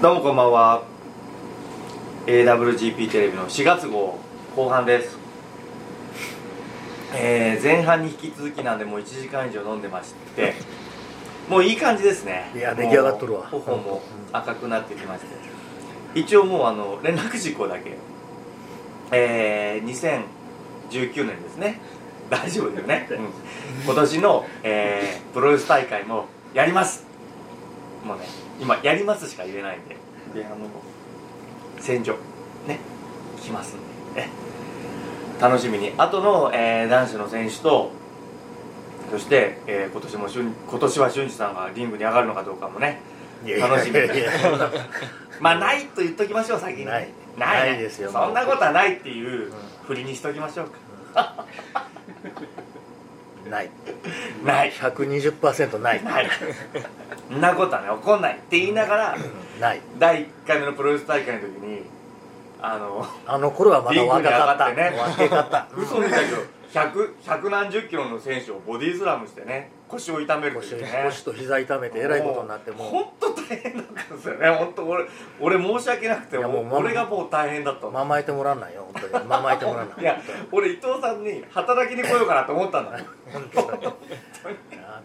どうもこんばんは。AWGP テレビの4月号後半です。えー、前半に引き続きなんでもう1時間以上飲んでましてもういい感じですね。いや出来上がっとるわ。頬も赤くなってきまして。一応もうあの連絡事項だけ。えー、2019年ですね。大丈夫だよね、うん。今年の、えープロレス大会もやります。もうね今やりますしか言えないんで。であの戦場。ね。来ますんで。ね。楽しみに。あとの、えー男子の選手とそして、えー今年も今年は俊二さんがリングに上がるのかどうかもね。楽しみいやいや。まあないと言っときましょう先に。ない。ない。ですよそんなことはないっていう振りにしときましょうか、ない。ない。120%ない。ない。そんなことはね起こんないって言いながらない。第1回目のプロレス大会の時にあのあの頃はまだ若かった。ね 若かった。嘘みたいけど100 100何十キロの選手をボディースラムしてね腰を痛めるって腰いうね。腰と膝痛めてえらいことになっても本当大変だったんですよね。本当俺俺申し訳なくてもうもう俺がもう大変だった。ままえてもらわないよ本当に。ままえてもらわない。いや俺伊藤さんに働きに来ようかなと思ったんだ。本当に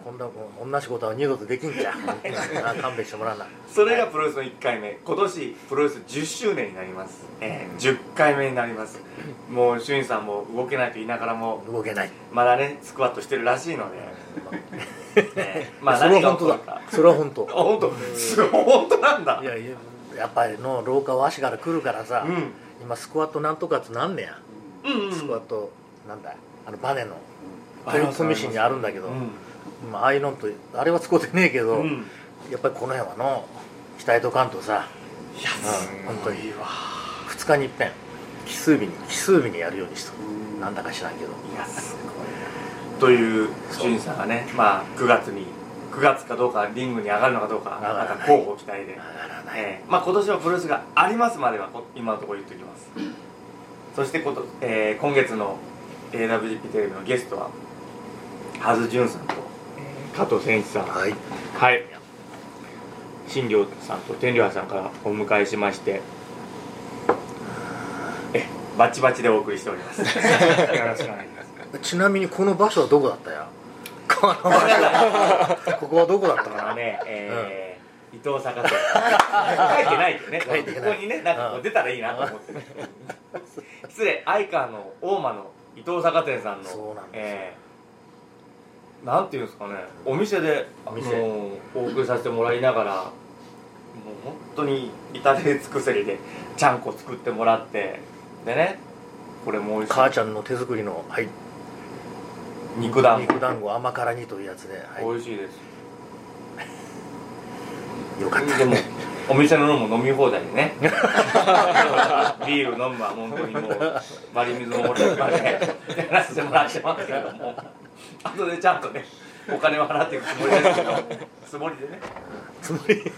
こんなもん同じことは二度とできんじゃん。勘弁してもらわな。いそれがプロレスの1回目。今年プロレス10周年になります、えー10回目になります。もう俊二さんも動けないと言いながらも動けない。まだねスクワットしてるらしいので、えーまあそれ何がは本当だ起こるか。それは本当。あ本当？すごい本当なんだ。いやいややっぱりの廊下は足から来るからさ、うん。今スクワットなんとかつなんねや、うんうんスクワットなんだあのバネの取り組み紙にあるんだけど、うんまあああいうのとあれは使うてねえけど、うん。やっぱりこの辺はの鍛えとかんとさ。いやうん本当に。いいわ2日にいっぺん奇数日に奇数日にやるようにしとるなんだか知らんけど。いやすごい。という俊二さんがねまあ9月に9月かどうかリングに上がるのかどうかなんか候補期待で。上がらない、えーまあ、今年はプロレスがありますまではこ今のところ言っておきます。そしてこと、えー今月の AWGP テレビのゲストは羽津潤さんと、えー加藤誠一さん。はい。はい。新庄さんと天領さんからお迎えしまして。えバチバチでお送りしております。よろしくお願いします。ちなみにこの場所はどこだったや？この場所。はここはどこだったあかな？のね、えー伊藤坂店。書いてないけどねここにねなんかこう出たらいいなと思って。ね失礼相川の大間の伊藤坂店さんのそうなんですよ。えーなんていうんですかねお店でお店。あのお送りさせてもらいながらもう本当に至れり尽くせりでちゃんこ作ってもらってでねこれも美味しい。母ちゃんの手作りの、はい、肉団子。肉団子甘辛煮というやつで、はい、美味しいです。よかった。でもお店の飲む飲み放題でね。ビール飲むは本当にもう。割り水ももらっやらせてもらってますけども 後でちゃんとねお金を払っていくつもりですけど。つもりでね。つもり。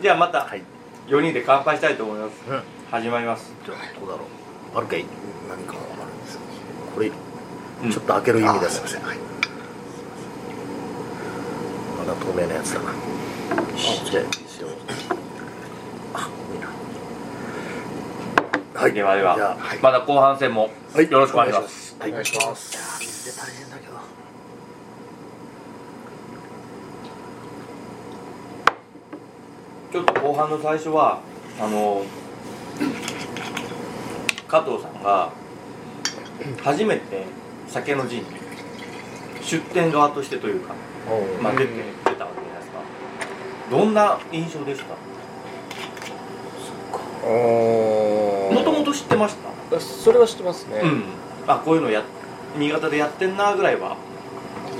じゃあまたはい、4人で乾杯したいと思います。うん、始まります。じゃあどうだろう。あるかい何かあるんですこれ、うん。ちょっと開ける意味ですあすいません。はい。まだ透明なやつだな。じゃあいいなはい。ではでは、じゃあまだ後半戦もはい。よろしくお願いします。はいお願いします。い。やー水で大変だけどちょっと後半の最初はあの加藤さんが初めて酒の陣に出店側としてというか、まあ、出て出たわけじゃないですか。どんな印象でした？おもともと知ってました？それは知ってますね、うん。あこういうのや新潟でやってんなぐらいは。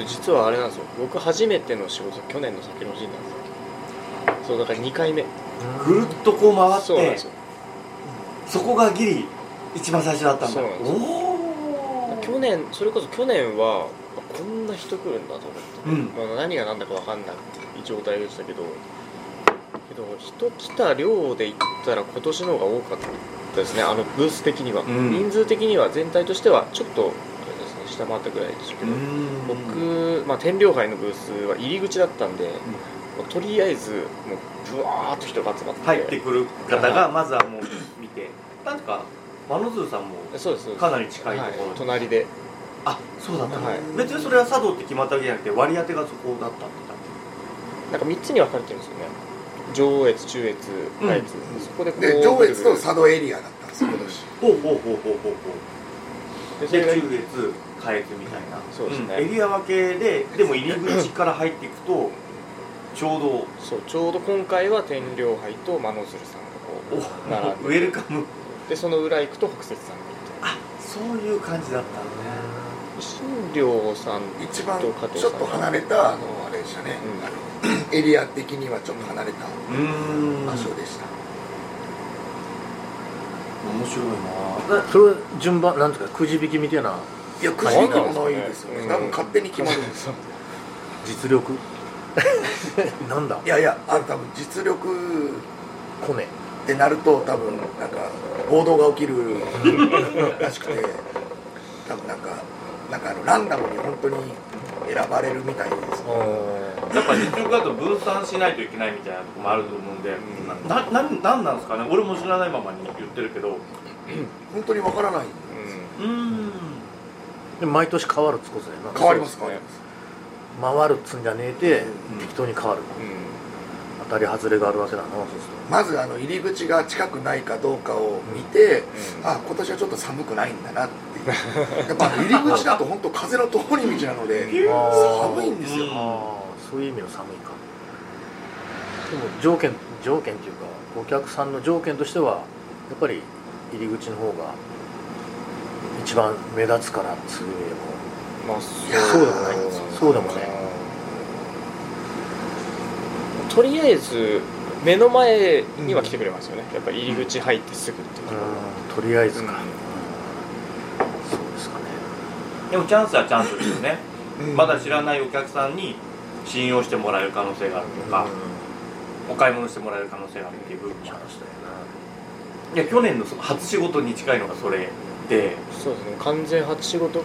実はあれなんですよ。僕初めての仕事去年の酒の陣なんですよ。そうだから2回目。ぐるっとこう回ってそうなんですよ。そこがギリ一番最初だったんだ。そうなんですよ。おお去年それこそ去年はあこんな人来るんだと思って、うん。まあ、何が何だか分かんない状態でしたけどけど人来た量で言ったら今年の方が多かったですねあのブース的には、うん。人数的には全体としてはちょっとあれですね下回ったぐらいでしたけど、うん。僕、まあ、天領杯のブースは入り口だったんで、もうとりあえずもうブワーっと人が集まって。入ってくる方がまずはもう見て。なんかマノズーさんもかなり近いところはい。に隣で。あそうだったの、はい。別にそれは茶道って決まったわけじゃなくて割り当てがそこだったってなんか3つに分かれてるんですよね上越中越うん。下越、そこでこうで上越と佐渡エリアだったんですよ。今年ほうほうほうほうほうほう。でそれがで中越下越みたいな。そうですね。ん。エリア分けででも入り口から入っていくとちょうど。そうちょうど今回は天領杯と真鶴さんおがこう並んで。ウェルカム。でその裏行くと北雪さんがいあそういう感じだったのね。て新良さん一番と加藤さんちょっと離れたあのあれでしたね、うんエリア的にはちょっと離れたうーん。場所でした、面白いな。だそれは順番なんですか？くじ引きみたいな。いやくじ引きもないですよね、うん。多分勝手に決まるんですよ。実力？なんだ？いやいやあ多分実力コネってなると多分なんか暴動が起きるらしくて。多分なんかなんかあのランダムに本当に選ばれるみたいです。ねやっぱ実力だと分散しないといけないみたいなとこもあると思うんで、ん。なななんなんですかね？俺も知らないままに言ってるけど。本当にわからない。うん。うん。で毎年変わるっつことだよな。変わります変わります。回るっつんじゃねえて、うん。適当に変わる。うん当たり外れがあるわけだな。そうするまずあの入り口が近くないかどうかを見て、うん。あ今年はちょっと寒くないんだなっていう。やっぱ入り口だと本当風の通り道なので寒いんですよ、うんああそういう意味の寒いか。でも条件条件っていうかお客さんの条件としてはやっぱり入り口の方が一番目立つからっつうよりもまあそう。でもないそうでもねとりあえず目の前には来てくれますよね。やっぱり入り口入ってすぐっていうととりあえずか、うん。そうですかね。でもチャンスはチャンスですよね。うん。まだ知らないお客さんに信用してもらえる可能性があるとか、お買い物してもらえる可能性があるっていう部分もチャンスだよいや去年のその初仕事に近いのがそれで。そうですね。完全初仕事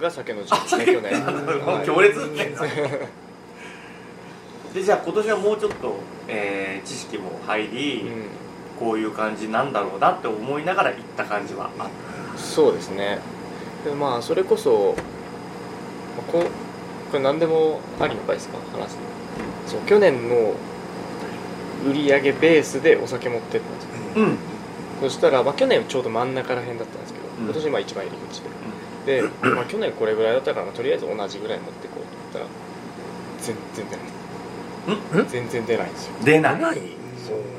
が酒の時期ですね去年。はい強烈ねでじゃあ今年はもうちょっと、えー知識も入り、うん。こういう感じなんだろうなって思いながら行った感じはあっそうですね。でまあそれこそ、まあここれ何でもありのかですか？話すそう去年の売り上げベースでお酒持ってったんですよたうん。そしたら、まあ、去年ちょうど真ん中ら辺だったんですけど、うん。今年まあ一番入り口で、で、まあ、去年これぐらいだったから、まあとりあえず同じぐらい持ってこうと思ったら全然。出ないん全然出ないんですよ。出ない？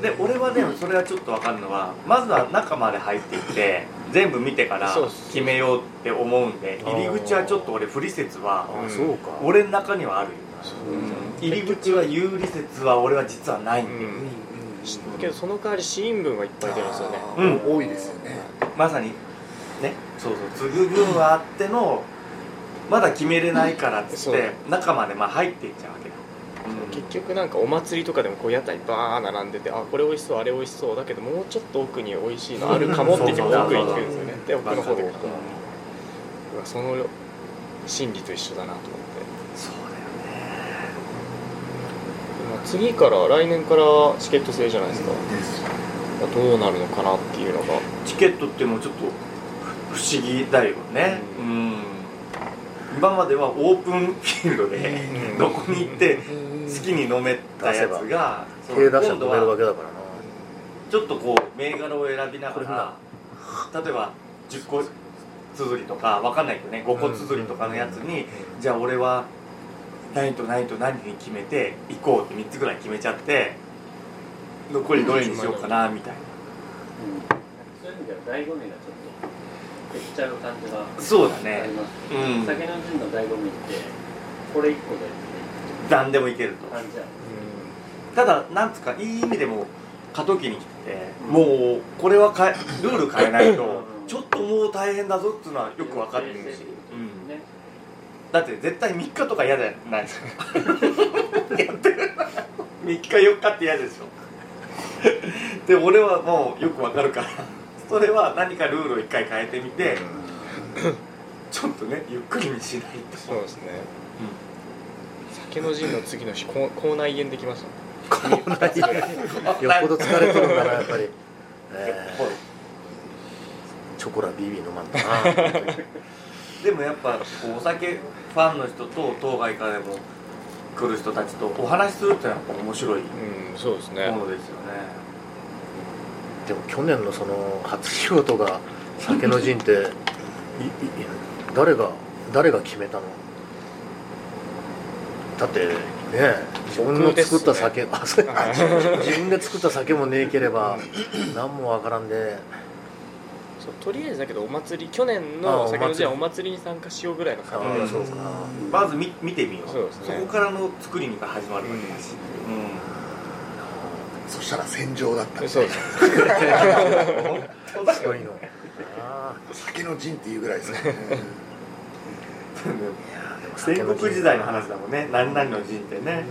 で俺はねそれはちょっと分かるのはまずは中まで入っていって全部見てから決めようって思うんで入り口はちょっと俺不利説は俺の中にはあるよ。う。ん入り口は有利説は俺は実はないんだよ、うん。けどその代わり試飲分はいっぱい出るんですよね。あー多いですよね。まさにねそうそう継ぐ分はあってのまだ決めれないからっつって中までまあ入っていっちゃうわけだ、うん結局なんかお祭りとかでもこう屋台バー並んでてあこれ美味しそうあれ美味しそうだけどもうちょっと奥に美味しいのあるかもって言って奥に行くんですよね。で奥の方でうんうわその心理と一緒だなと思って。そうだよね。まあ次から来年からチケット制じゃないですか。どうなるのかなっていうのが。チケットっていうちょっと不思議だよね。ううん。今まではオープンフィールドでうん。どこに行って好きに飲めたやつが出したら飲めるわはけだからな。ちょっとこう銘柄を選びながら例えば10個綴りとかわかんないけどね5個綴りとかのやつにじゃあ俺は何と何と何に決めて行こうって3つぐらい決めちゃって残りどれにしようかなみたいな。そういう意味では醍醐味がちょっと減っちゃう感じがそうだあねります、うん酒の陣の醍醐味ってこれ一個で何でもいけると。ただなんつうかいい意味でも過渡期に来てもうこれは変えルール変えないとうん。ちょっともう大変だぞっていうのはよく分かってるし、うん、ねだって絶対3日とか嫌じゃないですか。やってる。3日4日って嫌でしょ。で俺はもうよく分かるからそれは何かルールを一回変えてみてちょっとねゆっくりにしないと。そうですね酒の陣の次の日口口内炎できました。よっぽど疲れてるんだなやっぱり、えー。チョコラビービー飲まんだな。でもやっぱこうお酒ファンの人と当該からでも来る人たちとお話しするってのはやっぱ面白いうんそうですね。ものですよね。でも去年のその初仕事が酒の陣って誰が誰が決めたの？だってね自分の作った酒、あそう自分で作った酒もねえければ何もわからんで。そうとりあえずだけどお祭り去年の酒の陣はお祭りに参加しようぐらいの感じ。でそうか。まず見見てみよう。そうですね。こからの作りが始まるわけだし、そしたら戦場だったそうです。うん すごいの。あ酒の陣っていうぐらいですね 戦国時代の話だもんね。何々の陣ってね。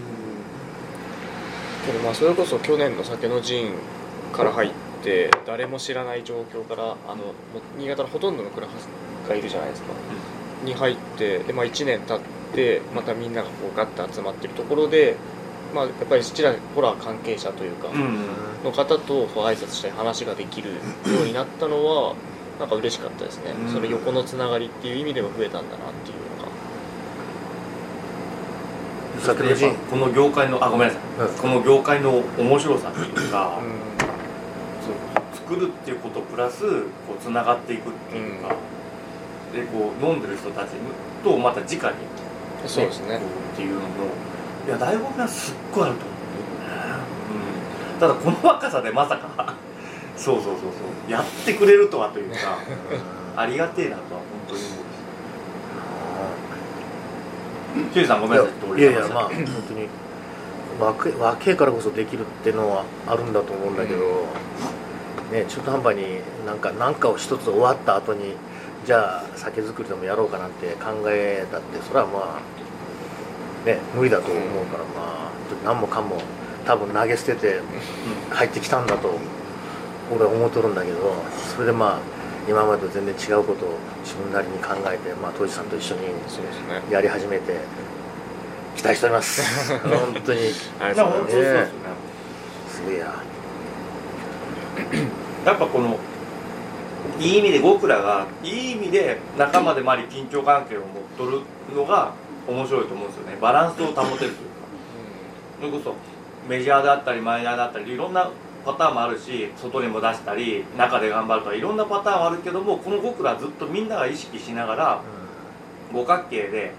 けどまあそれこそ去年の酒の陣から入って誰も知らない状況からあの新潟のほとんどのクラスがいるじゃないですか、に入ってで、まあ、1年経ってまたみんながこうガッと集まってるところで、まあ、やっぱりちらほら関係者というか、うん。の方とこう挨拶したり話ができるようになったのはなんか嬉しかったですね、うん。それ横のつながりっていう意味でも増えたんだなっていうのが酒の陣この業界のあごめんなさい、うんこの業界の面白さっていうか、うん。作るっていうことプラスこうつながっていくっていうか、でこう飲んでる人たちとまた直に、ね、そうですね。こうっていうのもいや醍醐味はすっごいあると思う、うん、ただこの若さでまさか そうそうそうそうやってくれるとはというか ありがてえなとは本当に思うさん。ごめん。なさいいやいやまあ本当に若い若いからこそできるっていうのはあるん。だと思うん。だけど、ね、中途半端になん。か何かを一つ終わった後にじゃあ酒造りでもやろうかなん。て考えたってそれはまあね無理だと思うからまあ何もかも多分投げ捨てて入ってきたん。だと俺は思っとるん。だけどそれでまあ今までと全然違うことを自分なりに考えて、まあ、当時さんと一緒にそうですね。やり始めて期待しております。本当に。ありいや本当がとうございますそうですよね。すげえや。やっぱこのいい意味で僕らがいい意味で仲間でもあり緊張関係を持っとるのが面白いと思うんですよね。バランスを保てるというか。それこそメジャーだったりマイナーだったりいろんなパターンもあるし外にも出したり中で頑張るとかいろんなパターンはあるけどもこの僕らずっとみんなが意識しながら五角形で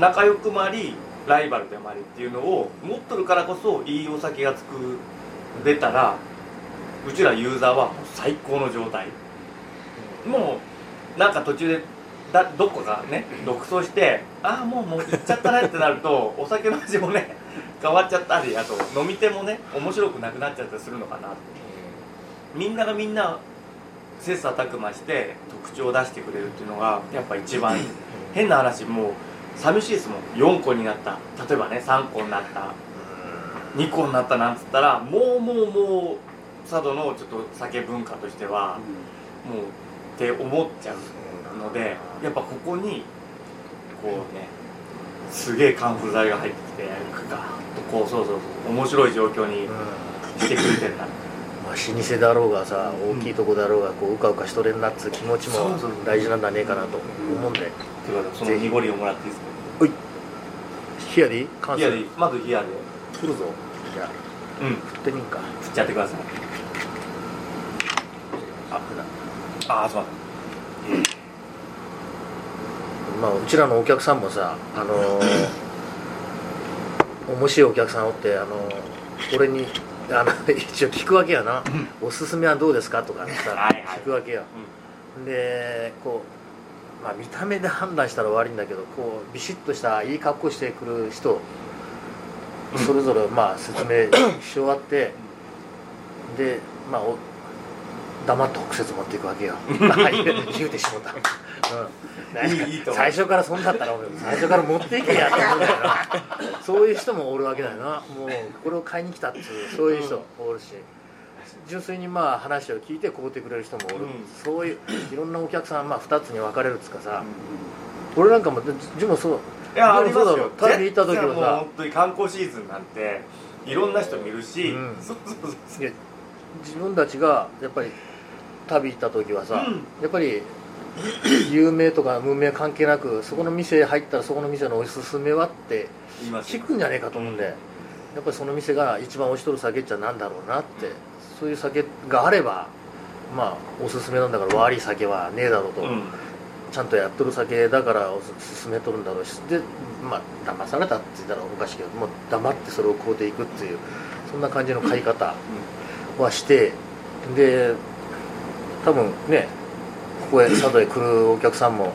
仲良くもありライバルでもありっていうのを持っとるからこそいいお酒が作れたらうちらユーザーはもう最高の状態。もうなんか途中でだどこかね独走してああもうもう行っちゃったねってなるとお酒の味もね 変わっちゃったりあと飲み手もね面白くなくなっちゃったりするのかなってみんながみんな切磋琢磨して特徴を出してくれるっていうのがやっぱ一番いい変な話もう寂しいですもん。4個になった。例えばね3個になった。2個になったなんつったらもうもうもう佐渡のちょっと酒文化としてはもうって思っちゃうのでやっぱここにこうねすげえカンフル剤が入ってきてガーッとこうそうそうそう面白い状況にしてくれてるなまあ、老舗だろうがさ大きいとこだろうがこううかうかしとれんなっつう気持ちも大事なんだねえかなと思うんで。ということでその濁りをもらっていいですか？冷やでいい関冷やでいいまず冷やで来るぞ。じゃあうん。振ってみんか。振っちゃってください。あほらああすいままあうちらのお客さんもさあのー面白いお客さんおってあのー俺にあの一応聞くわけやな「おすすめはどうですか?」とかさはいはい。聞くわけよ。でこう、まあ、見た目で判断したら悪いんだけどこうビシッとしたいい格好してくる人それぞれまあ説明し終わってでまあお黙って北節持っていくわけよ。言うてしもた、うん、いいい最初からそんだったら俺最初から持っていけやって思うんだよなそういう人もおるわけだよな。もうこれを買いに来たっていうそういう人おるし。純粋にまあ話を聞いて買うてくれる人もおる、うん。そういういろんなお客さん、まあ、2つに分かれるっつうかさ、俺なんかも自分もそう。いやありますよ。う旅行った時はさ。本当に観光シーズンなんていろんな人見るし、うん。自分たちがやっぱり旅行った時はさ、うん。やっぱり有名とか無名関係なくそこの店入ったらそこの店のおすすめはって聞くんじゃねえかと思うんでやっぱりその店が一番美味しとる酒っちゃなんだろうなってそういう酒があればまあおすすめなんだから悪い酒はねえだろうと、うん。ちゃんとやっとる酒だからおすすめとるんだろうしでまあ騙されたって言ったらおかしいけどもう黙ってそれを買うていくっていうそんな感じの買い方はしてで多分ねここへ佐渡へ来るお客さんも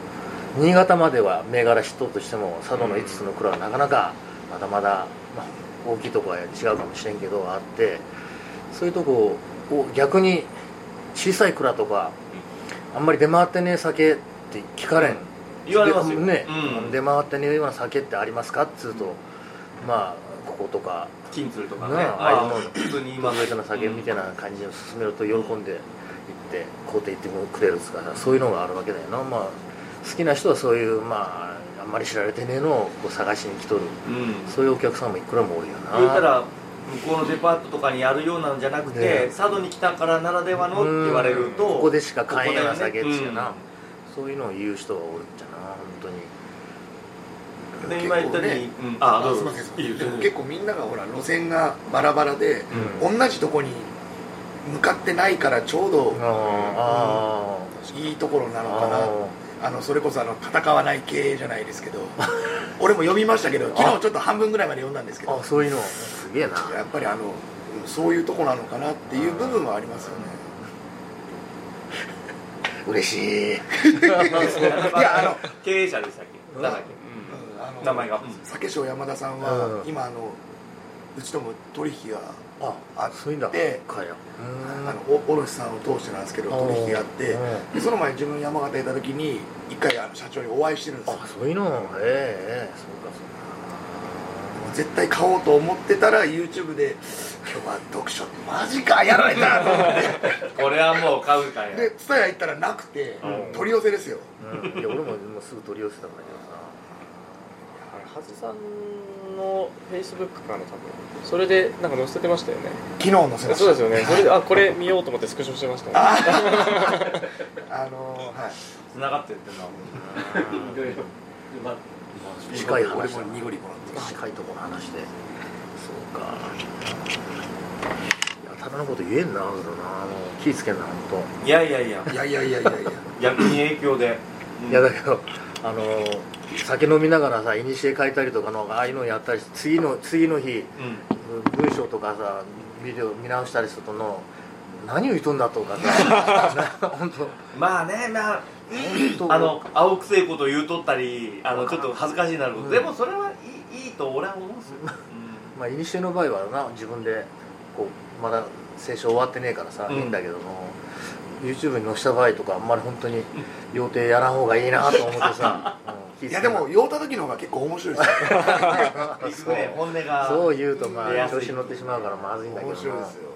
新潟までは銘柄知っとうとしても佐渡の5つの蔵はなかなかまだまだ、まあ、大きいとこは違うかもしれんけどあってそういうとこを逆に小さい蔵とかあんまり出回ってねえ酒って聞かれん、言われますよ。でね、うん。出回ってねえような酒ってありますか？っつうとまあこことか金鶴とかね。ねああいうの普通に言います。特別な酒みたいな感じで勧めると喜んで行って買うて行ってくれるっつうからそういうのがあるわけだよな。まあ好きな人はそういうまああんまり知られてねえのをこう探しに来とる。うん。そういうお客さんもいくらもおるよな。言ったら向こうのデパートとかにあるようなんじゃなくて、ね。佐渡に来たからならではのって言われるとうんここでしか買えんような酒っつうよな、こそういうのを言う人がおるんじゃな本当に。今言ったあどうぞ。すみません結構みんながほら路線がバラバラで、うん。同じとこに向かってないからちょうどあいいところなあのかな。あのそれこそあの戦わない系じゃないですけど 俺も読みましたけど昨日ちょっと半分ぐらいまで読んだんですけどああそういうの。すげえな。やっぱりあのうんそういうとこなのかなっていう部分はありますよね。嬉しい。いやあの経営者でしたっけ？名前が、酒商山田さんはうん。今あのうちとも取引がああそういうんだでかやあのお卸さんを通してなんですけど取引があって。その前自分山形にいた時に一回あの社長にお会いしてるんですよ。あそういうの？ええそうか絶対買おうと思ってたら YouTube で「今日は読書マジかやられた!」と思って。これはもう買うかや。で蔦屋行ったらなくてうん。取り寄せですよ。そうかうん。いや俺ももうすぐ取り寄せたんだはずさんのフェイスブックかな多分。それでなんか載せてましたよね。昨日載せました。そうですよね。それであこれ見ようと思ってスクショしてました、ね、あのー、はい。繋がってってないろいろ。近い話俺もニゴリもらって近いところの話で。そうか。いやただのこと言えんなあな。気ぃつけんな本当いやいやいや。いやいやいやいや逆に影響で、うん、いやだけどあの酒飲みながらさいにしえ書いたりとかのああいうのやったりして次の次の日うん。文章とかさビデオ見直したりするとの何を言っとんだとかさ。本当。まあねまああの青くせえこと言うとったりあのちょっと恥ずかしいなること、うん。でもそれはいいいいと俺は思うんですよ、まあ、いにしえの場合はな自分でこうまだ聖書終わってねえからさ、うん。いいんだけども YouTube に載せた場合とかあんまり本当に予定やらん方がいいなと思ってさ、うんいやでも酔った時の方が結構面白いです。よね本音が。そう言うとまあ調子乗ってしまうからまずいんだけどな。面白いですよ。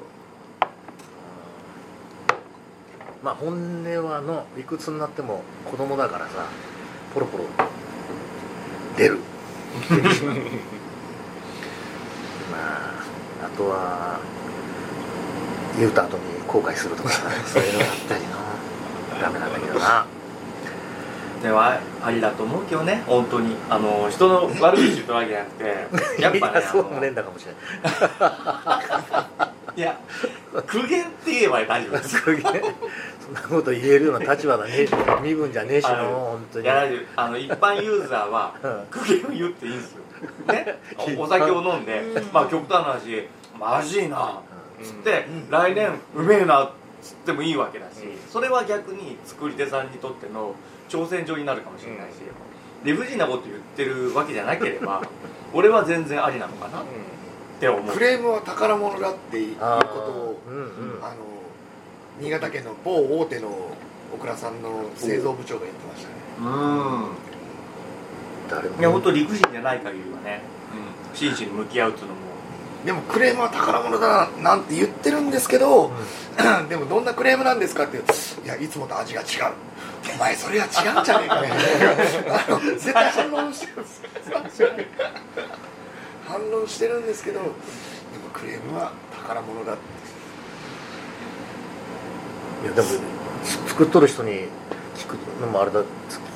まあ本音はのいくつになっても子供だからさポロポロ出る。まああとは言うた後に後悔するとかさ そういうのがあったりなダメなんだけどな。ではありだと思うけどね。本当に。あの人の悪口言ったわけじゃなくて やっぱねそうもねえんだかもしれない。いや苦言って言えば大丈夫。ですすげえそんなこと言えるような立場だね身分じゃねえしの本当に。いやあの一般ユーザーは うん。苦言を言っていいんですよ。ね？おお酒を飲んでまあ極端な話まずいなつってうん。来年うめえなっつってもいいわけだしそれは逆に作り手さんにとっての挑戦状になるかもしれないし理不尽なこと言ってるわけじゃなければ 俺は全然ありなのかなって思う。クレームは宝物だっていうあことをーうんうん。あの新潟県の某大手の小倉さんの製造部長が言ってましたね。うん。誰も。いや本当理不尽じゃない限りはね、真摯に向き合うっていうのもでもクレームは宝物だななんて言ってるんですけど、でもどんなクレームなんですかっていやいつもと味が違う。お前それは違うんじゃねえかね。あの絶対反論してるんです反論してるんですけどでもクレームは宝物だって。いやでも作っとる人に聞くのもあれだ聞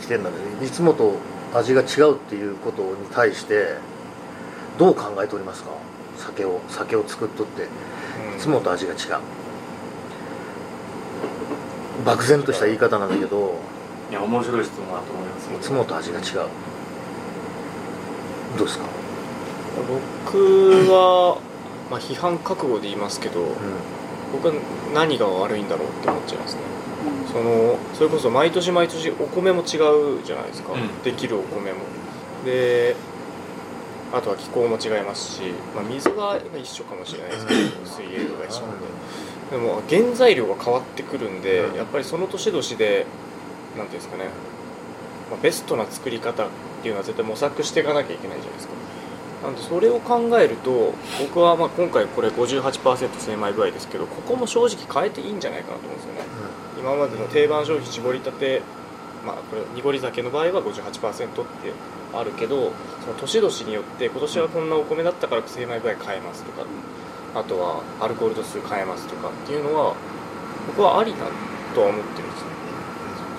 きてんだけどいつもと味が違うっていうことに対してどう考えておりますか？酒を酒を作っとっていつもと味が違う。漠然とした言い方なんだけどいや面白い質問だと思います。いつもと味が違う。どうですか？僕は、まあ、批判覚悟で言いますけどう僕は何が悪いんだろうって思っちゃいますね。そのそれこそ毎年毎年お米も違うじゃないですか、うん。できるお米も。であとは気候も違いますし、まあ、水は一緒かもしれないですけど水泳度が一緒なんで。でも原材料が変わってくるんでうん。やっぱりその年々でなんていうんですかね、まあ、ベストな作り方っていうのは絶対模索していかなきゃいけないじゃないですか。なんでそれを考えると僕はまあ今回これ58%精米具合ですけどここも正直変えていいんじゃないかなと思うんですよね。今までの定番商品絞りたてまあこれ濁り酒の場合は58%ってあるけどその年々によって今年はこんなお米だったから精米具合変えますとかあとはアルコール度数変えますとかっていうのは僕はありだとは思ってるんですね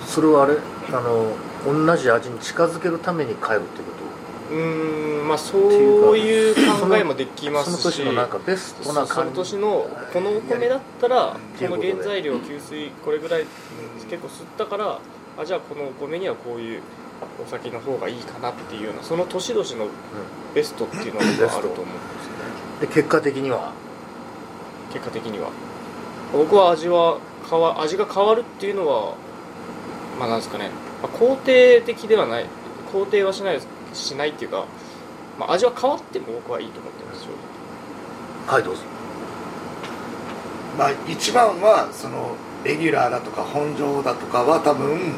それはあれ？あの同じ味に近づけるために変えるっていうこうーんまあそういう考えもできとますしその年のなんかベストそうそのな感じ年のこのお米だったらこの原材料給水これぐらい結構吸ったからあじゃあこのお米にはこういうお酒の方がいいかなっていうようなその年々のベストっていうのはあると思うんですよね。で結果的には？結果的には。僕は味は変わ味が変わるっていうのはまあなんですかね、まあ、肯定的ではない肯定はしないしないっていうか、まあ、味は変わっても僕はいいと思ってます正直。はいどうぞ。まあ一番はそのレギュラーだとか本上だとかは多分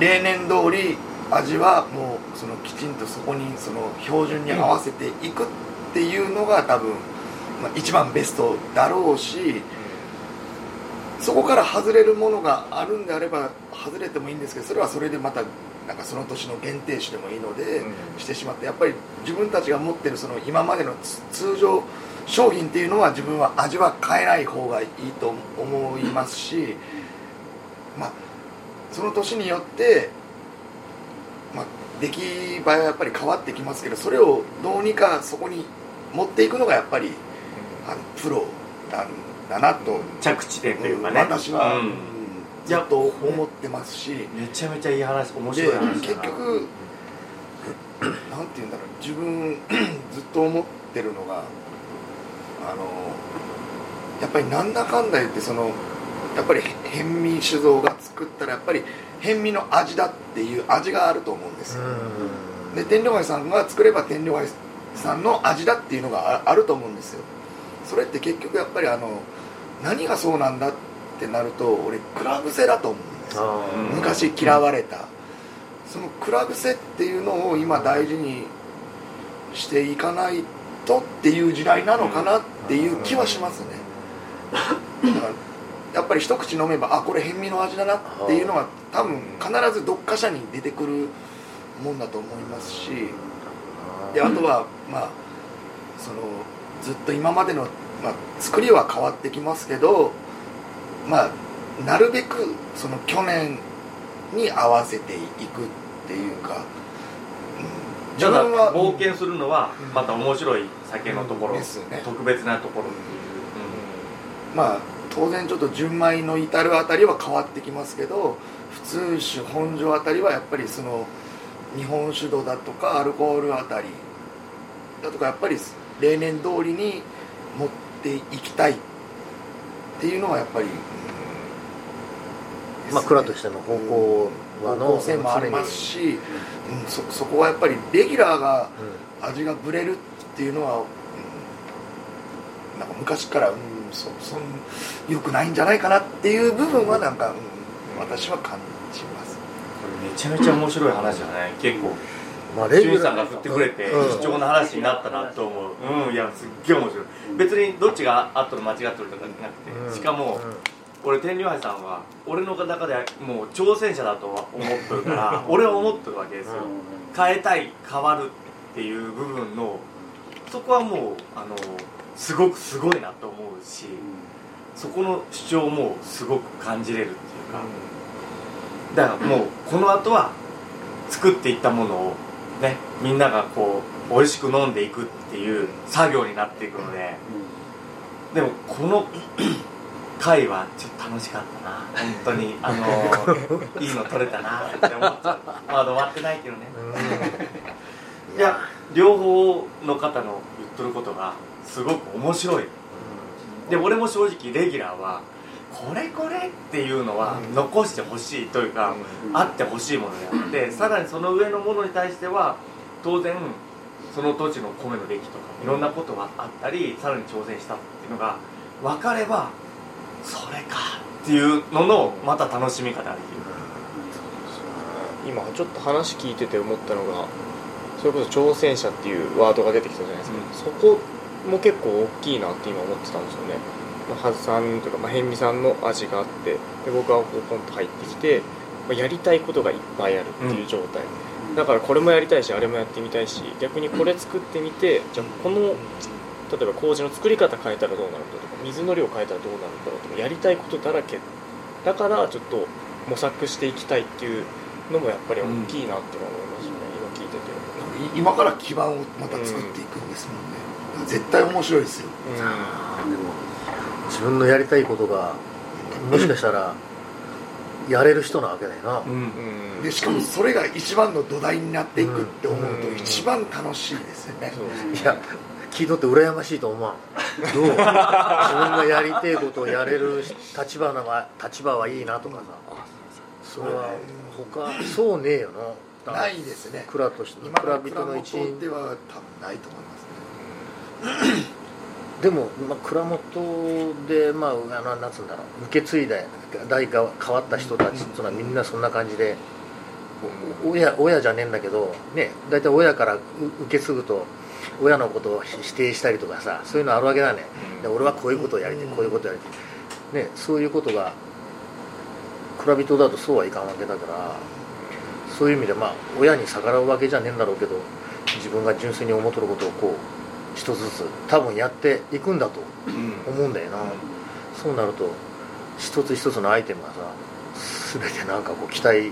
例年通り味はもうそのきちんとそこにその標準に合わせていくっていうのが多分、まあ、一番ベストだろうしそこから外れるものがあるんであれば外れてもいいんですけどそれはそれでまたなんかその年の限定種でもいいので、うん。してしまってやっぱり自分たちが持ってるその今までのつ通常商品っていうのは自分は味は変えない方がいいと思いますし、まあ、その年によって、まあ、出来栄えはやっぱり変わってきますけどそれをどうにかそこに持っていくのがやっぱりあのプロなんだなと、着地点というかね。私は、うん。うんずっと思ってますし。めちゃめちゃいい話面で白い話だな。結局なんて言うんだろう。自分 ずっと思ってるのがあのやっぱりなんだかんだ言ってそのやっぱり辺見酒造が作ったらやっぱり辺見の味だっていう味があると思うんですよ。うん。で天領街さんが作れば天領街さんの味だっていうのがああると思うんですよ。それって結局やっぱりあの何がそうなんだってなると俺クラブセだと思うんですよ。昔嫌われた、そのクラブセっていうのを今大事にしていかないとっていう時代なのかなっていう気はしますね。だからやっぱり一口飲めばあこれ辺見の味だなっていうのは多分必ずどっかしらに出てくるもんだと思いますしであとはまあそのずっと今までの、まあ、作りは変わってきますけどまあなるべくその去年に合わせていくっていうか、うん、自分は冒険するのはまた面白い酒のところ、ですね。特別なところっていう、まあ当然ちょっと純米の至るあたりは変わってきますけど普通酒本醸あたりはやっぱりその日本酒度だとかアルコールあたりだとかやっぱり例年通りに持っていきたいっていうのはやっぱり、うんまあ蔵としての方向はの方向性もありますし、うん、そそこはやっぱりレギュラーが味がぶれるっていうのは、うん、なんか昔から、うん、そそんよくないんじゃないかなっていう部分はなんか、うん、私は感じます。これめちゃめちゃ面白い話だね結構まあしゅんさんが振ってくれてうん。貴重な話になったなと思う。うんいやすっげえ面白い。別にどっちがあったの間違ってるとかじゃなくてしかも俺天竜杯さんは俺の中でもう挑戦者だとは思ってるから俺は思ってるわけですよ。変えたい変わるっていう部分のそこはもうあのすごくすごいなと思うしそこの主張もすごく感じれるっていうか。だからもうこの後は作っていったものをねみんながこう美味しく飲んでいくっていう作業になっていくのででもこの 回はちょっと楽しかったな。本当にあの いいの撮れたなって思っちゃう。まだ終わってないけどね。いや両方の方の言っとることがすごく面白い。で俺も正直レギュラーはこれこれっていうのは残してほしいというか、あってほしいものであってさらにその上のものに対しては当然その土地の米の出来とかいろんなことがあったりさらに挑戦したっていうのが分かればそれかっていうののまた楽しみ方ができる。今ちょっと話聞いてて思ったのがそれこそ挑戦者っていうワードが出てきたじゃないですか、そこも結構大きいなって今思ってたんですよね。まあはずさんとか、まあ、辺見さんの味があってで僕はこうポンと入ってきて、まあ、やりたいことがいっぱいあるっていう状態、だからこれもやりたいしあれもやってみたいし逆にこれ作ってみてじゃあこの例えば麹の作り方変えたらどうなるんだとか水の量変えたらどうなるんだろうとかやりたいことだらけ。だからちょっと模索していきたいっていうのもやっぱり大きいなって思いましたね、今聞いてて。い今から基盤をまた作っていくんですもんね、絶対面白いですよ。でも自分のやりたいことがもしかしたらやれる人なわけだよな、うんうん。でしかもそれが一番の土台になっていくって思うとうん。一番楽しいですよね、いや聞いとって羨ましいと思わんどう？自分がやりてえことをやれる立場なは立場はいいなとかさ。それは他そうねえよな。ないですね。蔵として今蔵人の一員。では多分ないと思いますね でも、まあ、蔵元で、まあ、あのなんつうんだろう受け継いだ代が変わった人たちっていうのはみんなそんな感じでお親親じゃねえんだけどね大体親からう受け継ぐと親のことを否否定したりとかさそういうのあるわけだね、で俺はこういうことをやりたいこういうことをやりたい、ね、そういうことが蔵人だとそうはいかんわけだからそういう意味でまあ親に逆らうわけじゃねえんだろうけど自分が純粋に思っとることをこう一つずつ多分やっていくんだとうん。思うんだよな、そうなると一つ一つのアイテムがさ全てなんかこう期待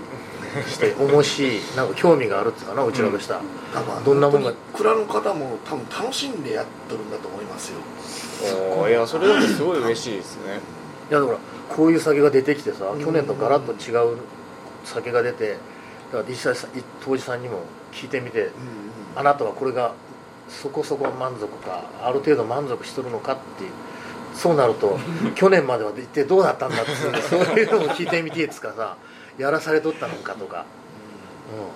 して面白いなんか興味があるっていうかなうちらとした、多分どんなもんが。蔵の方も多分楽しんでやっとるんだと思いますよ。いやそれだとすごい嬉しいですね。いやだからこういう酒が出てきてさうん。去年とガラッと違う酒が出てだから実際さ当時さんにも聞いてみてあなたはこれがそこそこ満足かある程度満足しとるのかっていう。そうなると 去年までは一体どうだったんだっていうそういうのも聞いてみてっつかさやらされとったのかとか、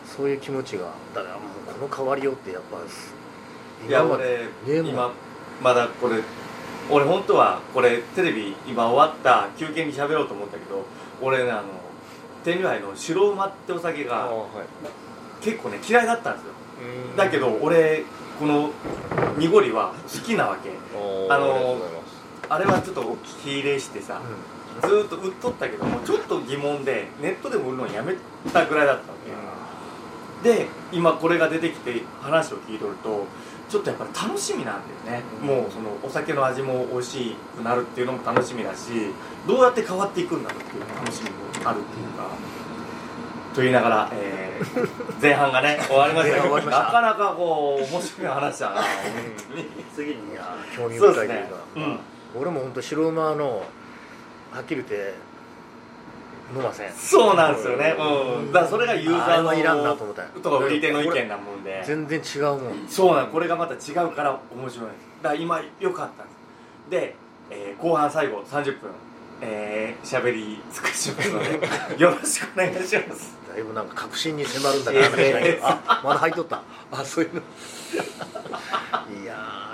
うん、そういう気持ちがだからもうこの変わりようってやっぱいやまで今まだこれ俺本当はこれテレビ今終わった休憩に喋ろうと思ったけど俺ねあの天竜杯の白馬ってお酒が結構ね嫌いだったんですよ。うん。だけど俺この濁りは好きなわけ。あのーあれはちょっと火入れしてさずーっと売っとったけどもちょっと疑問でネットでも売るのやめたぐらいだったわけ。で今これが出てきて話を聞いとるとちょっとやっぱり楽しみなんだよね、うん。もうそのお酒の味も美味しくなるっていうのも楽しみだしどうやって変わっていくんだろうっていう楽しみもあるっていうか、と言いながら、えー前半がね 終わりました。けどなかなかこう面白い話だな次にいや興味そうですね。深いというか、うん。俺も本当白馬のはっきり言って飲ません。そうなんですよね、うん、だからそれがユーザーのいらんなと思ったよとか売り手の意見なもんで。全然違うもん。そうなんこれがまた違うから面白い。だから今良かったんです。で、えー後半最後30分えー、喋り尽くしますのでよろしくお願いします。だいぶなんか確信に迫るんだから話しないけどあまだ入っとった。あそういうの。いやー